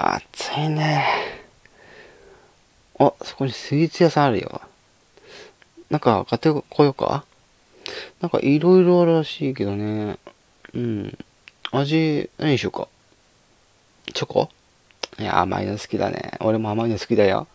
暑いね。あ、そこにスイーツ屋さんあるよ。なんか買ってこようか？なんかいろいろあるらしいけどね。うん。味、何にしようか？チョコ？いや、甘いの好きだね。俺も甘いの好きだよ。